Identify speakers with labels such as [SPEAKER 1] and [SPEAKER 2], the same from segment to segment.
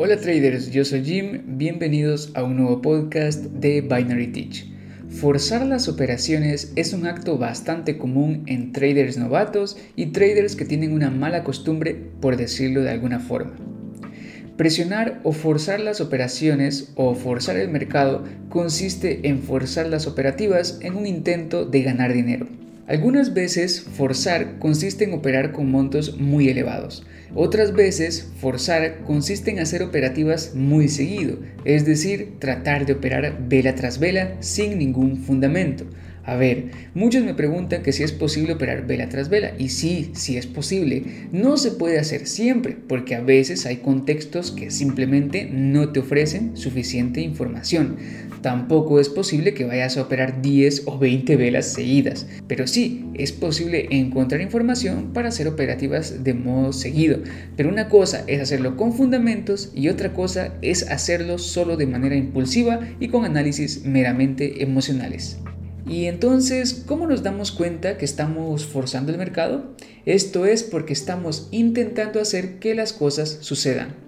[SPEAKER 1] Hola traders, yo soy Jim, bienvenidos a un nuevo podcast de Binary Teach. Forzar las operaciones es un acto bastante común en traders novatos y traders que tienen una mala costumbre, por decirlo de alguna forma. Presionar o forzar las operaciones o forzar el mercado consiste en forzar las operativas en un intento de ganar dinero. Algunas veces forzar consiste en operar con montos muy elevados. Otras veces forzar consiste en hacer operativas muy seguido, es decir, tratar de operar vela tras vela sin ningún fundamento. A ver, muchos me preguntan que si es posible operar vela tras vela y sí, sí es posible. No se puede hacer siempre porque a veces hay contextos que simplemente no te ofrecen suficiente información. Tampoco es posible que vayas a operar 10 o 20 velas seguidas, pero sí es posible encontrar información para hacer operativas de modo seguido. Pero una cosa es hacerlo con fundamentos y otra cosa es hacerlo solo de manera impulsiva y con análisis meramente emocionales. Y entonces, ¿cómo nos damos cuenta que estamos forzando el mercado? Esto es porque estamos intentando hacer que las cosas sucedan.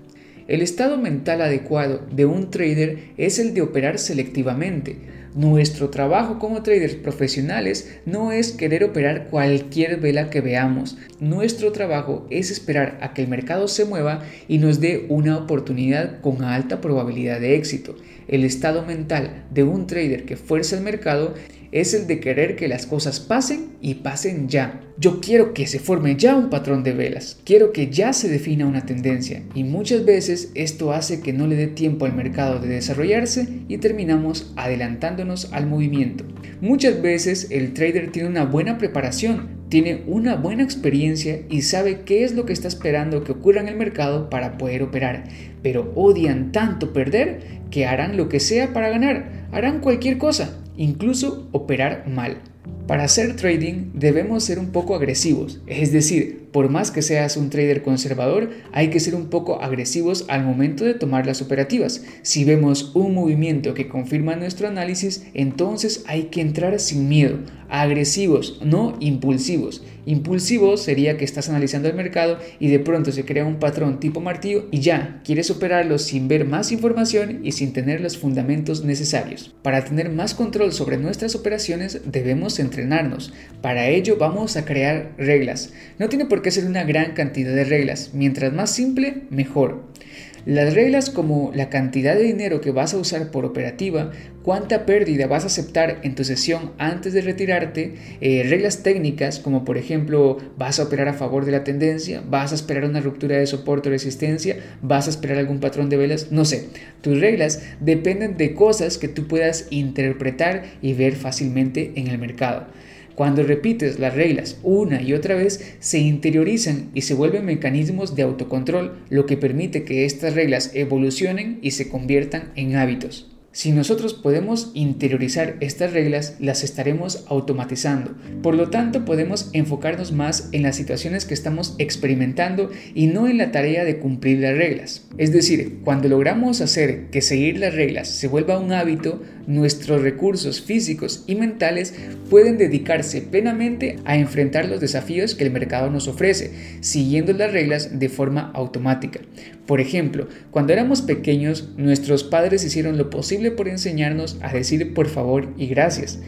[SPEAKER 1] El estado mental adecuado de un trader es el de operar selectivamente. Nuestro trabajo como traders profesionales no es querer operar cualquier vela que veamos. Nuestro trabajo es esperar a que el mercado se mueva y nos dé una oportunidad con alta probabilidad de éxito. El estado mental de un trader que fuerza el mercado es el de querer que las cosas pasen y pasen ya. Yo quiero que se forme ya un patrón de velas, quiero que ya se defina una tendencia. Y muchas veces esto hace que no le dé tiempo al mercado de desarrollarse y terminamos adelantándonos al movimiento. Muchas veces el trader tiene una buena preparación, tiene una buena experiencia y sabe qué es lo que está esperando que ocurra en el mercado para poder operar, pero odian tanto perder que harán lo que sea para ganar, harán cualquier cosa incluso operar mal. Para hacer trading debemos ser un poco agresivos, es decir, por más que seas un trader conservador, hay que ser un poco agresivos al momento de tomar las operativas. Si vemos un movimiento que confirma nuestro análisis, entonces hay que entrar sin miedo, agresivos, no impulsivos. Impulsivo sería que estás analizando el mercado y de pronto se crea un patrón tipo martillo y ya, quieres operarlo sin ver más información y sin tener los fundamentos necesarios. Para tener más control sobre nuestras operaciones debemos entrenarnos. Para ello vamos a crear reglas. No tiene por qué ser una gran cantidad de reglas. Mientras más simple, mejor. Las reglas como la cantidad de dinero que vas a usar por operativa, cuánta pérdida vas a aceptar en tu sesión antes de retirarte, eh, reglas técnicas como por ejemplo vas a operar a favor de la tendencia, vas a esperar una ruptura de soporte o resistencia, vas a esperar algún patrón de velas, no sé. Tus reglas dependen de cosas que tú puedas interpretar y ver fácilmente en el mercado. Cuando repites las reglas una y otra vez, se interiorizan y se vuelven mecanismos de autocontrol, lo que permite que estas reglas evolucionen y se conviertan en hábitos. Si nosotros podemos interiorizar estas reglas, las estaremos automatizando. Por lo tanto, podemos enfocarnos más en las situaciones que estamos experimentando y no en la tarea de cumplir las reglas. Es decir, cuando logramos hacer que seguir las reglas se vuelva un hábito, nuestros recursos físicos y mentales pueden dedicarse plenamente a enfrentar los desafíos que el mercado nos ofrece, siguiendo las reglas de forma automática. Por ejemplo, cuando éramos pequeños, nuestros padres hicieron lo posible por enseñarnos a decir por favor y gracias.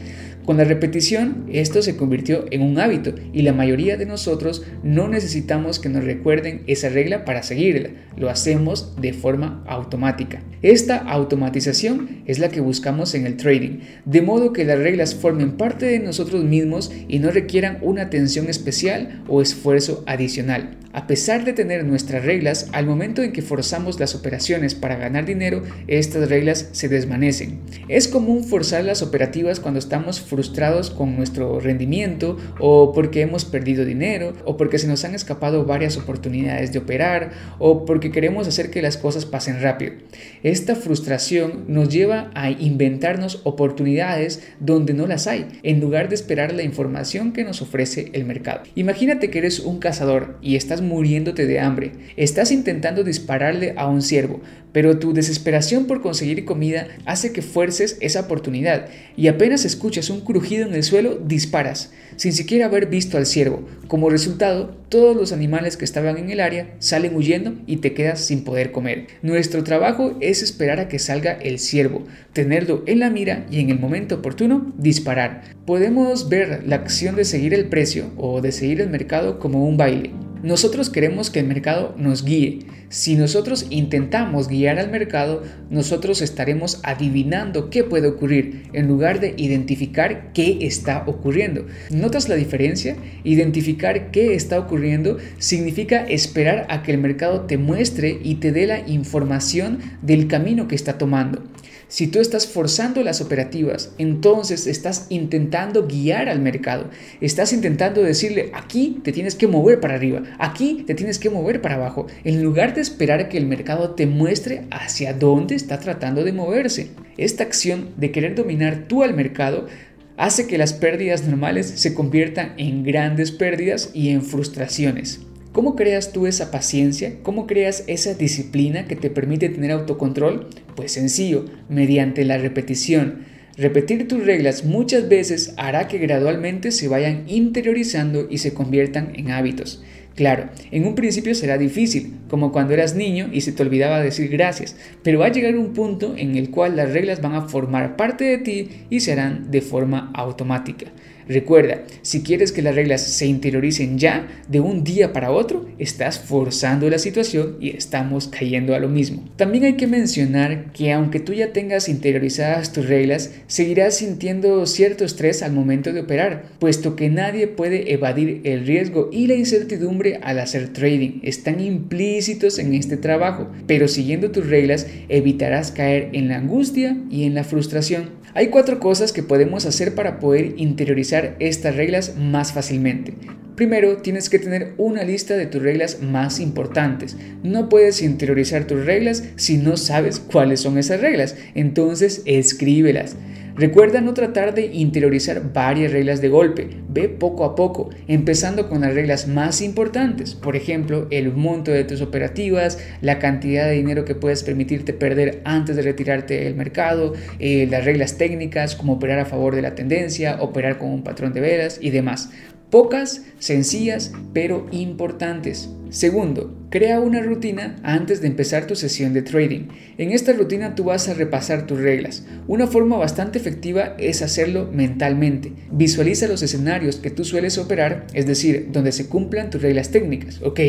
[SPEAKER 1] Con la repetición, esto se convirtió en un hábito y la mayoría de nosotros no necesitamos que nos recuerden esa regla para seguirla, lo hacemos de forma automática. Esta automatización es la que buscamos en el trading, de modo que las reglas formen parte de nosotros mismos y no requieran una atención especial o esfuerzo adicional. A pesar de tener nuestras reglas, al momento en que forzamos las operaciones para ganar dinero, estas reglas se desvanecen. Es común forzar las operativas cuando estamos frustrados con nuestro rendimiento o porque hemos perdido dinero o porque se nos han escapado varias oportunidades de operar o porque queremos hacer que las cosas pasen rápido. Esta frustración nos lleva a inventarnos oportunidades donde no las hay, en lugar de esperar la información que nos ofrece el mercado. Imagínate que eres un cazador y estás muriéndote de hambre. Estás intentando dispararle a un ciervo, pero tu desesperación por conseguir comida hace que fuerces esa oportunidad y apenas escuchas un crujido en el suelo, disparas, sin siquiera haber visto al ciervo. Como resultado, todos los animales que estaban en el área salen huyendo y te quedas sin poder comer. Nuestro trabajo es esperar a que salga el ciervo, tenerlo en la mira y en el momento oportuno disparar. Podemos ver la acción de seguir el precio o de seguir el mercado como un baile. Nosotros queremos que el mercado nos guíe. Si nosotros intentamos guiar al mercado, nosotros estaremos adivinando qué puede ocurrir en lugar de identificar qué está ocurriendo. ¿Notas la diferencia? Identificar qué está ocurriendo significa esperar a que el mercado te muestre y te dé la información del camino que está tomando. Si tú estás forzando las operativas, entonces estás intentando guiar al mercado. Estás intentando decirle, aquí te tienes que mover para arriba, aquí te tienes que mover para abajo, en lugar de esperar que el mercado te muestre hacia dónde está tratando de moverse. Esta acción de querer dominar tú al mercado hace que las pérdidas normales se conviertan en grandes pérdidas y en frustraciones. ¿Cómo creas tú esa paciencia? ¿Cómo creas esa disciplina que te permite tener autocontrol? Pues sencillo, mediante la repetición. Repetir tus reglas muchas veces hará que gradualmente se vayan interiorizando y se conviertan en hábitos. Claro, en un principio será difícil, como cuando eras niño y se te olvidaba decir gracias, pero va a llegar un punto en el cual las reglas van a formar parte de ti y se harán de forma automática. Recuerda, si quieres que las reglas se interioricen ya, de un día para otro, estás forzando la situación y estamos cayendo a lo mismo. También hay que mencionar que aunque tú ya tengas interiorizadas tus reglas, seguirás sintiendo cierto estrés al momento de operar, puesto que nadie puede evadir el riesgo y la incertidumbre al hacer trading. Están implícitos en este trabajo, pero siguiendo tus reglas evitarás caer en la angustia y en la frustración. Hay cuatro cosas que podemos hacer para poder interiorizar estas reglas más fácilmente. Primero, tienes que tener una lista de tus reglas más importantes. No puedes interiorizar tus reglas si no sabes cuáles son esas reglas. Entonces, escríbelas. Recuerda no tratar de interiorizar varias reglas de golpe, ve poco a poco, empezando con las reglas más importantes, por ejemplo, el monto de tus operativas, la cantidad de dinero que puedes permitirte perder antes de retirarte del mercado, eh, las reglas técnicas como operar a favor de la tendencia, operar con un patrón de velas y demás. Pocas, sencillas, pero importantes. Segundo, crea una rutina antes de empezar tu sesión de trading. En esta rutina tú vas a repasar tus reglas. Una forma bastante efectiva es hacerlo mentalmente. Visualiza los escenarios que tú sueles operar, es decir, donde se cumplan tus reglas técnicas. Ok,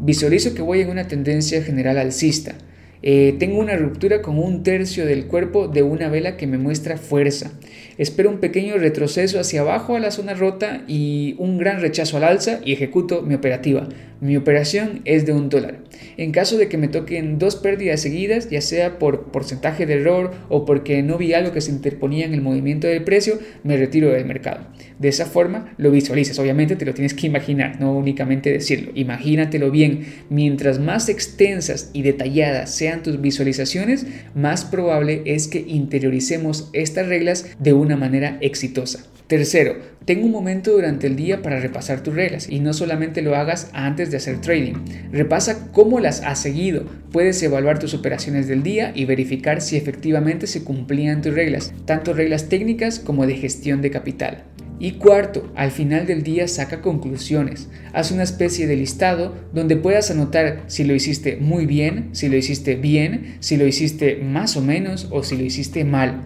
[SPEAKER 1] visualizo que voy en una tendencia general alcista. Eh, tengo una ruptura con un tercio del cuerpo de una vela que me muestra fuerza. Espero un pequeño retroceso hacia abajo a la zona rota y un gran rechazo al alza y ejecuto mi operativa. Mi operación es de un dólar. En caso de que me toquen dos pérdidas seguidas, ya sea por porcentaje de error o porque no vi algo que se interponía en el movimiento del precio, me retiro del mercado. De esa forma lo visualizas. Obviamente te lo tienes que imaginar, no únicamente decirlo. Imagínatelo bien. Mientras más extensas y detalladas sean tus visualizaciones, más probable es que interioricemos estas reglas de una manera exitosa. Tercero, ten un momento durante el día para repasar tus reglas y no solamente lo hagas antes de hacer trading. Repasa cómo las has seguido. Puedes evaluar tus operaciones del día y verificar si efectivamente se cumplían tus reglas, tanto reglas técnicas como de gestión de capital. Y cuarto, al final del día saca conclusiones. Haz una especie de listado donde puedas anotar si lo hiciste muy bien, si lo hiciste bien, si lo hiciste más o menos o si lo hiciste mal.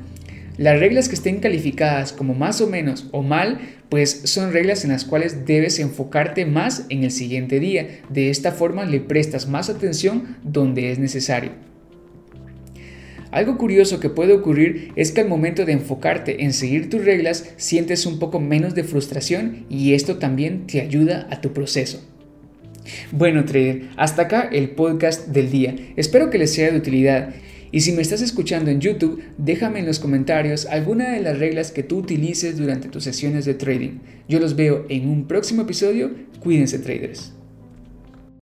[SPEAKER 1] Las reglas que estén calificadas como más o menos o mal, pues son reglas en las cuales debes enfocarte más en el siguiente día. De esta forma le prestas más atención donde es necesario. Algo curioso que puede ocurrir es que al momento de enfocarte en seguir tus reglas sientes un poco menos de frustración y esto también te ayuda a tu proceso. Bueno, trader, hasta acá el podcast del día. Espero que les sea de utilidad. Y si me estás escuchando en YouTube, déjame en los comentarios alguna de las reglas que tú utilices durante tus sesiones de trading. Yo los veo en un próximo episodio. Cuídense traders.